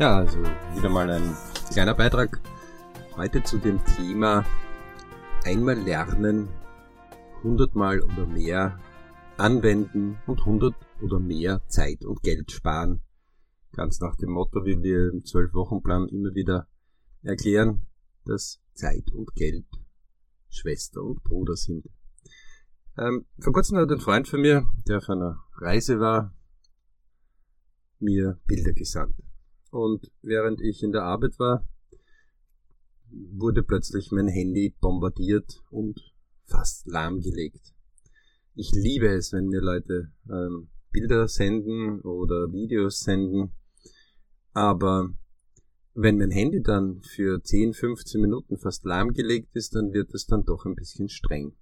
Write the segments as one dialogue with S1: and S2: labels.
S1: Ja, also wieder mal ein kleiner Beitrag heute zu dem Thema einmal lernen, hundertmal oder mehr anwenden und hundert oder mehr Zeit und Geld sparen. Ganz nach dem Motto, wie wir im Zwölf-Wochen-Plan immer wieder erklären, dass Zeit und Geld Schwester und Bruder sind. Ähm, vor kurzem hat ein Freund von mir, der auf einer Reise war, mir Bilder gesandt. Und während ich in der Arbeit war, wurde plötzlich mein Handy bombardiert und fast lahmgelegt. Ich liebe es, wenn mir Leute ähm, Bilder senden oder Videos senden, aber wenn mein Handy dann für 10, 15 Minuten fast lahmgelegt ist, dann wird es dann doch ein bisschen streng.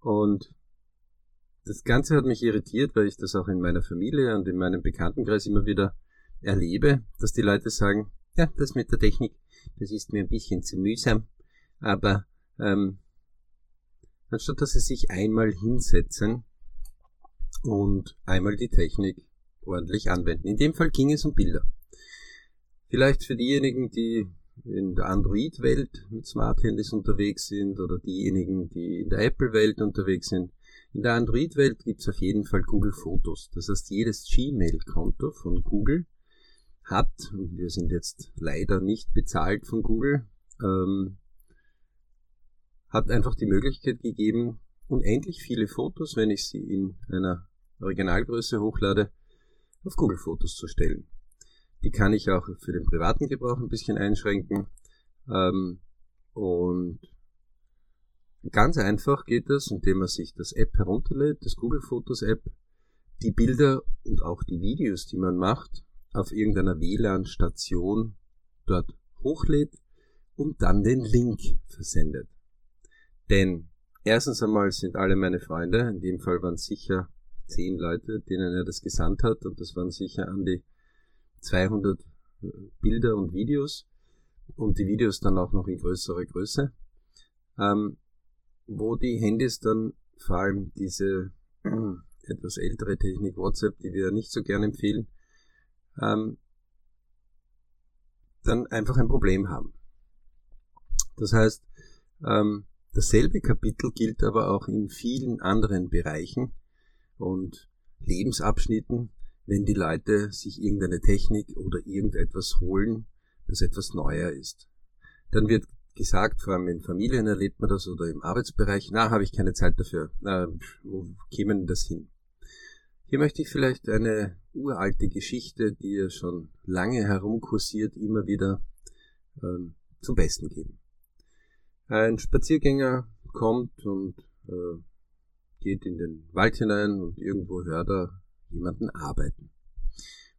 S1: Und das Ganze hat mich irritiert, weil ich das auch in meiner Familie und in meinem Bekanntenkreis immer wieder erlebe, dass die Leute sagen, ja, das mit der Technik, das ist mir ein bisschen zu mühsam, aber ähm, anstatt dass sie sich einmal hinsetzen und einmal die Technik ordentlich anwenden. In dem Fall ging es um Bilder. Vielleicht für diejenigen, die in der Android-Welt mit Smart Handys unterwegs sind oder diejenigen, die in der Apple-Welt unterwegs sind. In der Android-Welt gibt es auf jeden Fall Google Fotos. Das heißt, jedes Gmail-Konto von Google hat, und wir sind jetzt leider nicht bezahlt von Google, ähm, hat einfach die Möglichkeit gegeben, unendlich viele Fotos, wenn ich sie in einer Originalgröße hochlade, auf Google Fotos zu stellen. Die kann ich auch für den privaten Gebrauch ein bisschen einschränken. Ähm, und ganz einfach geht das, indem man sich das App herunterlädt, das Google Fotos App, die Bilder und auch die Videos, die man macht, auf irgendeiner WLAN-Station dort hochlädt und dann den Link versendet. Denn erstens einmal sind alle meine Freunde, in dem Fall waren sicher zehn Leute, denen er das gesandt hat und das waren sicher an die 200 äh, Bilder und Videos und die Videos dann auch noch in größerer Größe, ähm, wo die Handys dann vor allem diese äh, etwas ältere Technik WhatsApp, die wir nicht so gern empfehlen, ähm, dann einfach ein Problem haben. Das heißt, ähm, dasselbe Kapitel gilt aber auch in vielen anderen Bereichen und Lebensabschnitten, wenn die Leute sich irgendeine Technik oder irgendetwas holen, das etwas neuer ist. Dann wird gesagt, vor allem in Familien erlebt man das oder im Arbeitsbereich, na, habe ich keine Zeit dafür. Na, wo kämen das hin? Hier möchte ich vielleicht eine uralte Geschichte, die ja schon lange herumkursiert, immer wieder ähm, zum Besten geben. Ein Spaziergänger kommt und äh, geht in den Wald hinein und irgendwo hört er jemanden arbeiten.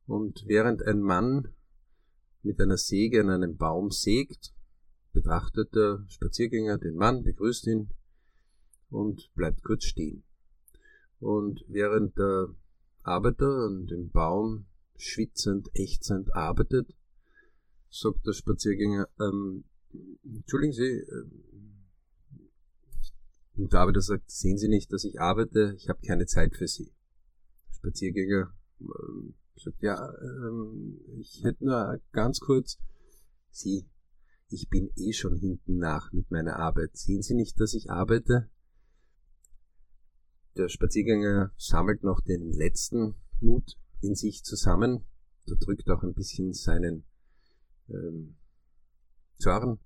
S1: Und während ein Mann mit einer Säge an einem Baum sägt, betrachtet der Spaziergänger den Mann, begrüßt ihn und bleibt kurz stehen. Und während der Arbeiter an dem Baum schwitzend, ächzend arbeitet, sagt der Spaziergänger, ähm, entschuldigen Sie, äh, und der Arbeiter sagt, sehen Sie nicht, dass ich arbeite, ich habe keine Zeit für Sie. Der Spaziergänger äh, sagt, ja, ähm, ich hätte nur ganz kurz, Sie, ich bin eh schon hinten nach mit meiner Arbeit. Sehen Sie nicht, dass ich arbeite? Der Spaziergänger sammelt noch den letzten Mut in sich zusammen. Drückt auch ein bisschen seinen ähm, Zorn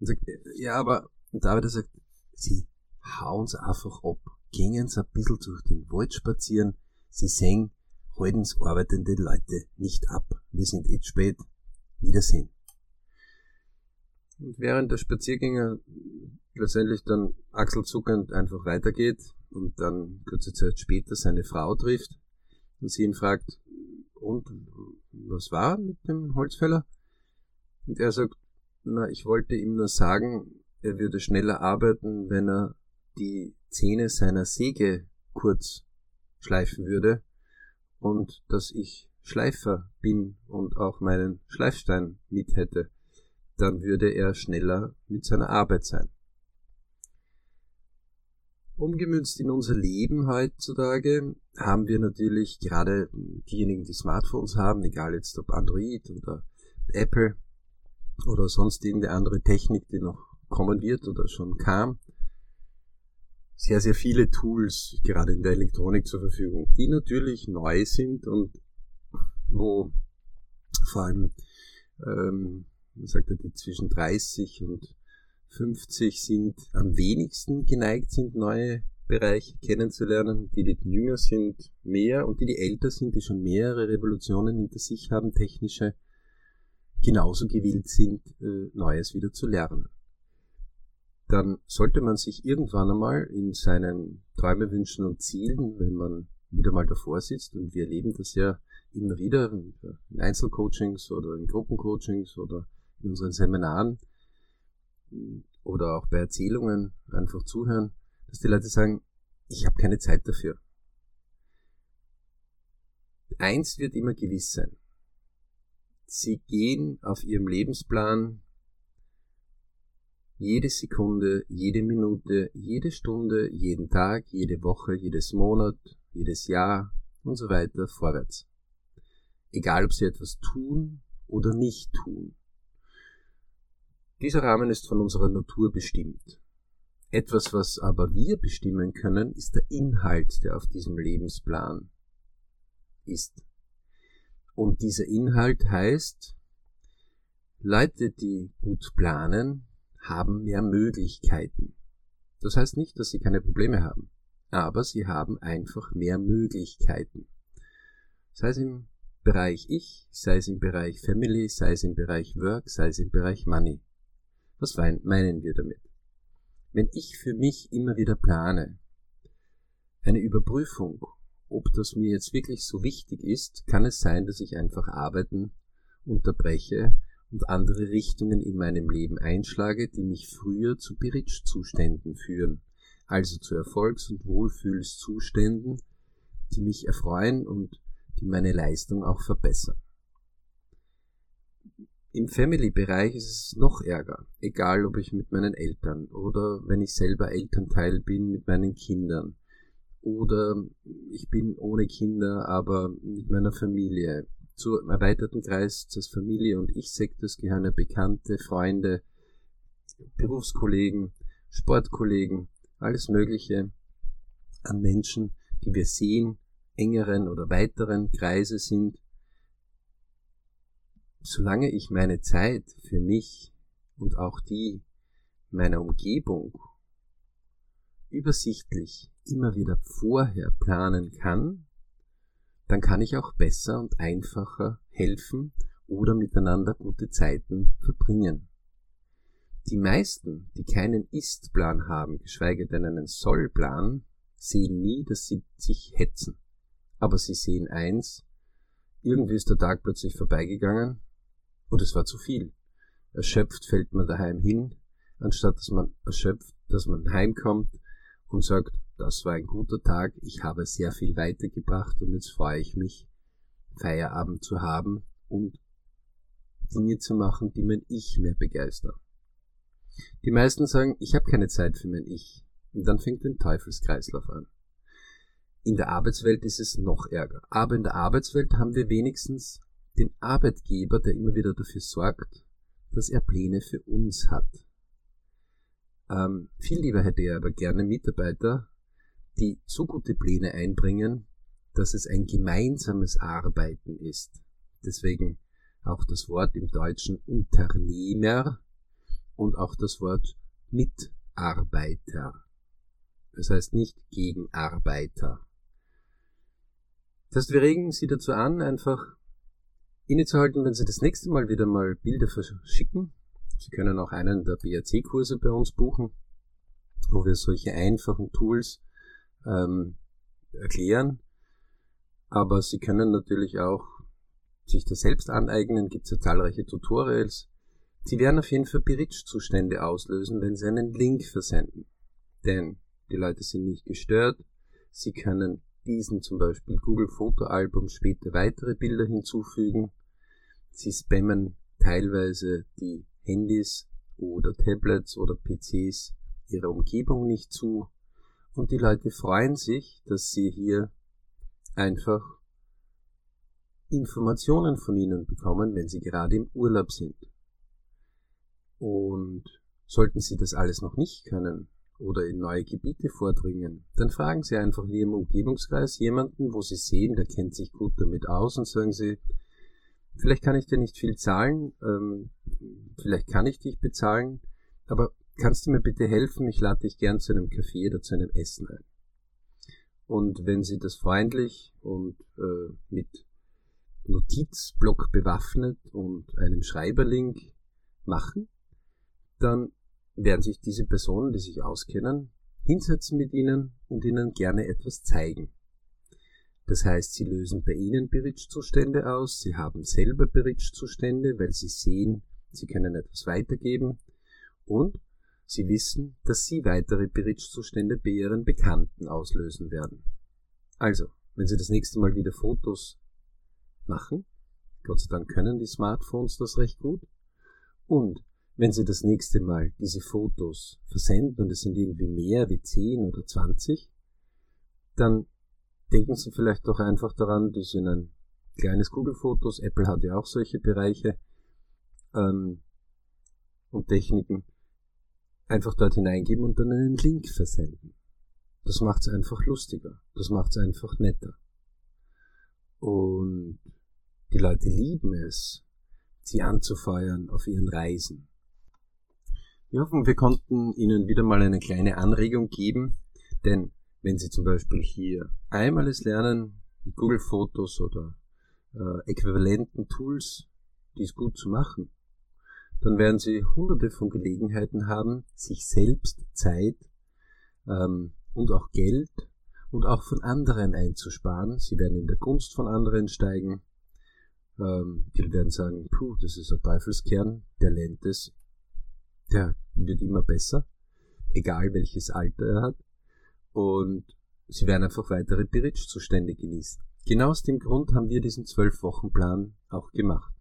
S1: und sagt, ja, aber und David sagt, sie hauen's einfach ab, gängen's ein bisschen durch den Wald spazieren, sie sehen, halten's arbeitende Leute nicht ab. Wir sind jetzt spät. Wiedersehen. Und während der Spaziergänger letztendlich dann achselzuckend einfach weitergeht und dann kurze Zeit später seine Frau trifft und sie ihn fragt, und was war mit dem Holzfäller? Und er sagt, na, ich wollte ihm nur sagen, er würde schneller arbeiten, wenn er die Zähne seiner Säge kurz schleifen würde und dass ich Schleifer bin und auch meinen Schleifstein mit hätte, dann würde er schneller mit seiner Arbeit sein. Umgemünzt in unser Leben heutzutage haben wir natürlich gerade diejenigen, die Smartphones haben, egal jetzt ob Android oder Apple oder sonst irgendeine andere Technik, die noch kommen wird oder schon kam, sehr, sehr viele Tools gerade in der Elektronik zur Verfügung, die natürlich neu sind und wo vor allem, ähm, man sagt ja, die zwischen 30 und 50 sind am wenigsten geneigt sind, neue Bereiche kennenzulernen, die, die jünger sind, mehr und die, die älter sind, die schon mehrere Revolutionen hinter sich haben, technische, genauso gewillt sind, äh, Neues wieder zu lernen. Dann sollte man sich irgendwann einmal in seinen Träumen, Wünschen und Zielen, wenn man wieder mal davor sitzt, und wir erleben das ja immer wieder in Einzelcoachings oder in Gruppencoachings oder in unseren Seminaren oder auch bei Erzählungen einfach zuhören, dass die Leute sagen, ich habe keine Zeit dafür. Eins wird immer gewiss sein. Sie gehen auf ihrem Lebensplan jede Sekunde, jede Minute, jede Stunde, jeden Tag, jede Woche, jedes Monat, jedes Jahr und so weiter vorwärts. Egal, ob sie etwas tun oder nicht tun. Dieser Rahmen ist von unserer Natur bestimmt. Etwas, was aber wir bestimmen können, ist der Inhalt, der auf diesem Lebensplan ist. Und dieser Inhalt heißt, Leute, die gut planen, haben mehr Möglichkeiten. Das heißt nicht, dass sie keine Probleme haben, aber sie haben einfach mehr Möglichkeiten. Sei es im Bereich Ich, sei es im Bereich Family, sei es im Bereich Work, sei es im Bereich Money. Was meinen wir damit? Wenn ich für mich immer wieder plane, eine Überprüfung, ob das mir jetzt wirklich so wichtig ist, kann es sein, dass ich einfach Arbeiten unterbreche, und andere Richtungen in meinem Leben einschlage, die mich früher zu Beritsch-Zuständen führen, also zu Erfolgs- und Wohlfühlszuständen, die mich erfreuen und die meine Leistung auch verbessern. Im Family-Bereich ist es noch ärger, egal ob ich mit meinen Eltern oder wenn ich selber Elternteil bin mit meinen Kindern oder ich bin ohne Kinder, aber mit meiner Familie, zu erweiterten Kreis des Familie- und Ich-Sektors gehören ja Bekannte, Freunde, Berufskollegen, Sportkollegen, alles Mögliche an Menschen, die wir sehen, engeren oder weiteren Kreise sind. Solange ich meine Zeit für mich und auch die meiner Umgebung übersichtlich immer wieder vorher planen kann, dann kann ich auch besser und einfacher helfen oder miteinander gute Zeiten verbringen. Die meisten, die keinen Ist-Plan haben, geschweige denn einen Soll-Plan, sehen nie, dass sie sich hetzen. Aber sie sehen eins, irgendwie ist der Tag plötzlich vorbeigegangen und es war zu viel. Erschöpft fällt man daheim hin, anstatt dass man erschöpft, dass man heimkommt und sagt, das war ein guter Tag, ich habe sehr viel weitergebracht und jetzt freue ich mich, Feierabend zu haben und Dinge zu machen, die mein Ich mehr begeistern. Die meisten sagen, ich habe keine Zeit für mein Ich. Und dann fängt ein Teufelskreislauf an. In der Arbeitswelt ist es noch ärger. Aber in der Arbeitswelt haben wir wenigstens den Arbeitgeber, der immer wieder dafür sorgt, dass er Pläne für uns hat. Ähm, viel lieber hätte er aber gerne Mitarbeiter, die so gute Pläne einbringen, dass es ein gemeinsames Arbeiten ist. Deswegen auch das Wort im Deutschen Unternehmer und auch das Wort Mitarbeiter. Das heißt nicht Gegenarbeiter. Das heißt, wir regen Sie dazu an, einfach innezuhalten, wenn Sie das nächste Mal wieder mal Bilder verschicken. Sie können auch einen der BRC-Kurse bei uns buchen, wo wir solche einfachen Tools ähm, erklären. Aber Sie können natürlich auch sich das selbst aneignen, gibt es ja zahlreiche Tutorials. Sie werden auf jeden Fall Berichtszustände auslösen, wenn Sie einen Link versenden. Denn die Leute sind nicht gestört. Sie können diesen zum Beispiel Google Fotoalbum später weitere Bilder hinzufügen. Sie spammen teilweise die Handys oder Tablets oder PCs ihrer Umgebung nicht zu Und die Leute freuen sich, dass sie hier einfach Informationen von ihnen bekommen, wenn sie gerade im Urlaub sind. Und sollten sie das alles noch nicht können oder in neue Gebiete vordringen, dann fragen sie einfach in ihrem Umgebungskreis jemanden, wo sie sehen, der kennt sich gut damit aus und sagen sie, vielleicht kann ich dir nicht viel zahlen, ähm, vielleicht kann ich dich bezahlen, aber kannst du mir bitte helfen? Ich lade dich gern zu einem Kaffee oder zu einem Essen ein. Und wenn sie das freundlich und äh, mit Notizblock bewaffnet und einem Schreiberlink machen, dann werden sich diese Personen, die sich auskennen, hinsetzen mit ihnen und ihnen gerne etwas zeigen. Das heißt, sie lösen bei ihnen Berichtszustände aus, sie haben selber Berichtszustände, weil sie sehen, sie können etwas weitergeben und sie wissen, dass sie weitere Berichtszustände bei ihren Bekannten auslösen werden. Also, wenn sie das nächste Mal wieder Fotos machen, Gott sei Dank können die Smartphones das recht gut, und wenn Sie das nächste Mal diese Fotos versenden und es sind irgendwie mehr wie 10 oder 20, dann denken Sie vielleicht doch einfach daran, die sind ein kleines Google-Fotos, Apple hat ja auch solche Bereiche ähm, und Techniken, einfach dort hineingeben und dann einen Link versenden. Das macht es einfach lustiger, das macht es einfach netter. Und die Leute lieben es, sie anzufeuern auf ihren Reisen. Wir hoffen, wir konnten Ihnen wieder mal eine kleine Anregung geben, denn wenn Sie zum Beispiel hier einmal es lernen, mit Google Fotos oder äh, äquivalenten Tools dies gut zu machen, dann werden Sie hunderte von Gelegenheiten haben, sich selbst Zeit ähm, und auch Geld und auch von anderen einzusparen. Sie werden in der Gunst von anderen steigen. Ähm, die werden sagen, puh, das ist ein Teufelskern, der lernt es der wird immer besser, egal welches Alter er hat. Und sie werden einfach weitere Berichtszustände genießen. Genau aus dem Grund haben wir diesen Zwölf-Wochen-Plan auch gemacht.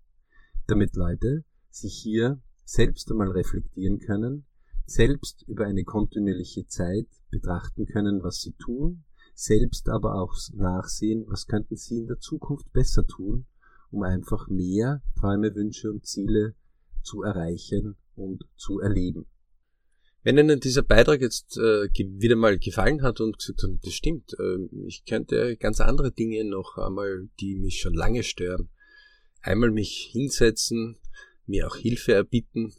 S1: Damit Leute sich hier selbst einmal reflektieren können, selbst über eine kontinuierliche Zeit betrachten können, was sie tun, selbst aber auch nachsehen, was könnten sie in der Zukunft besser tun, um einfach mehr Träume, Wünsche und Ziele zu erreichen und zu erleben. Wenn Ihnen dieser Beitrag jetzt äh, wieder mal gefallen hat und gesagt haben, das stimmt, äh, ich könnte ganz andere Dinge noch einmal, die mich schon lange stören, einmal mich hinsetzen, mir auch Hilfe erbitten,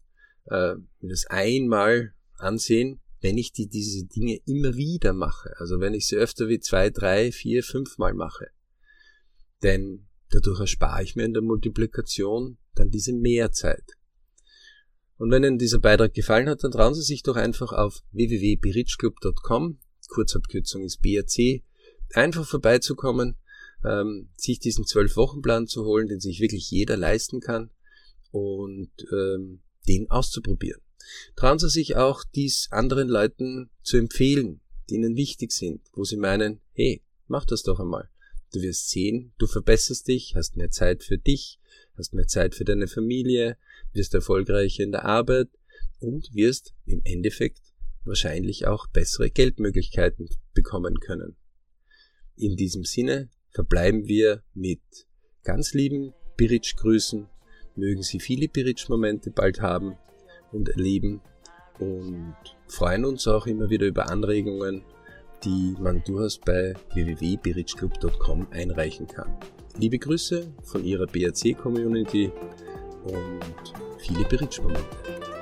S1: äh, mir das einmal ansehen, wenn ich die, diese Dinge immer wieder mache. Also wenn ich sie öfter wie zwei, drei, vier, fünf Mal mache. Denn dadurch erspare ich mir in der Multiplikation dann diese Mehrzeit. Und wenn Ihnen dieser Beitrag gefallen hat, dann trauen Sie sich doch einfach auf www.berichclub.com, Kurzabkürzung ist BRC, einfach vorbeizukommen, ähm, sich diesen Zwölf-Wochen-Plan zu holen, den sich wirklich jeder leisten kann und ähm, den auszuprobieren. Trauen Sie sich auch, dies anderen Leuten zu empfehlen, die Ihnen wichtig sind, wo Sie meinen, hey, mach das doch einmal. Du wirst sehen, du verbesserst dich, hast mehr Zeit für dich, hast mehr Zeit für deine Familie, wirst erfolgreicher in der Arbeit und wirst im Endeffekt wahrscheinlich auch bessere Geldmöglichkeiten bekommen können. In diesem Sinne verbleiben wir mit ganz lieben Biritsch-Grüßen. Mögen Sie viele Biritsch-Momente bald haben und erleben und freuen uns auch immer wieder über Anregungen, die man durchaus bei www.biritschclub.com einreichen kann. Liebe Grüße von Ihrer BRC-Community und viele Berichtsmomente.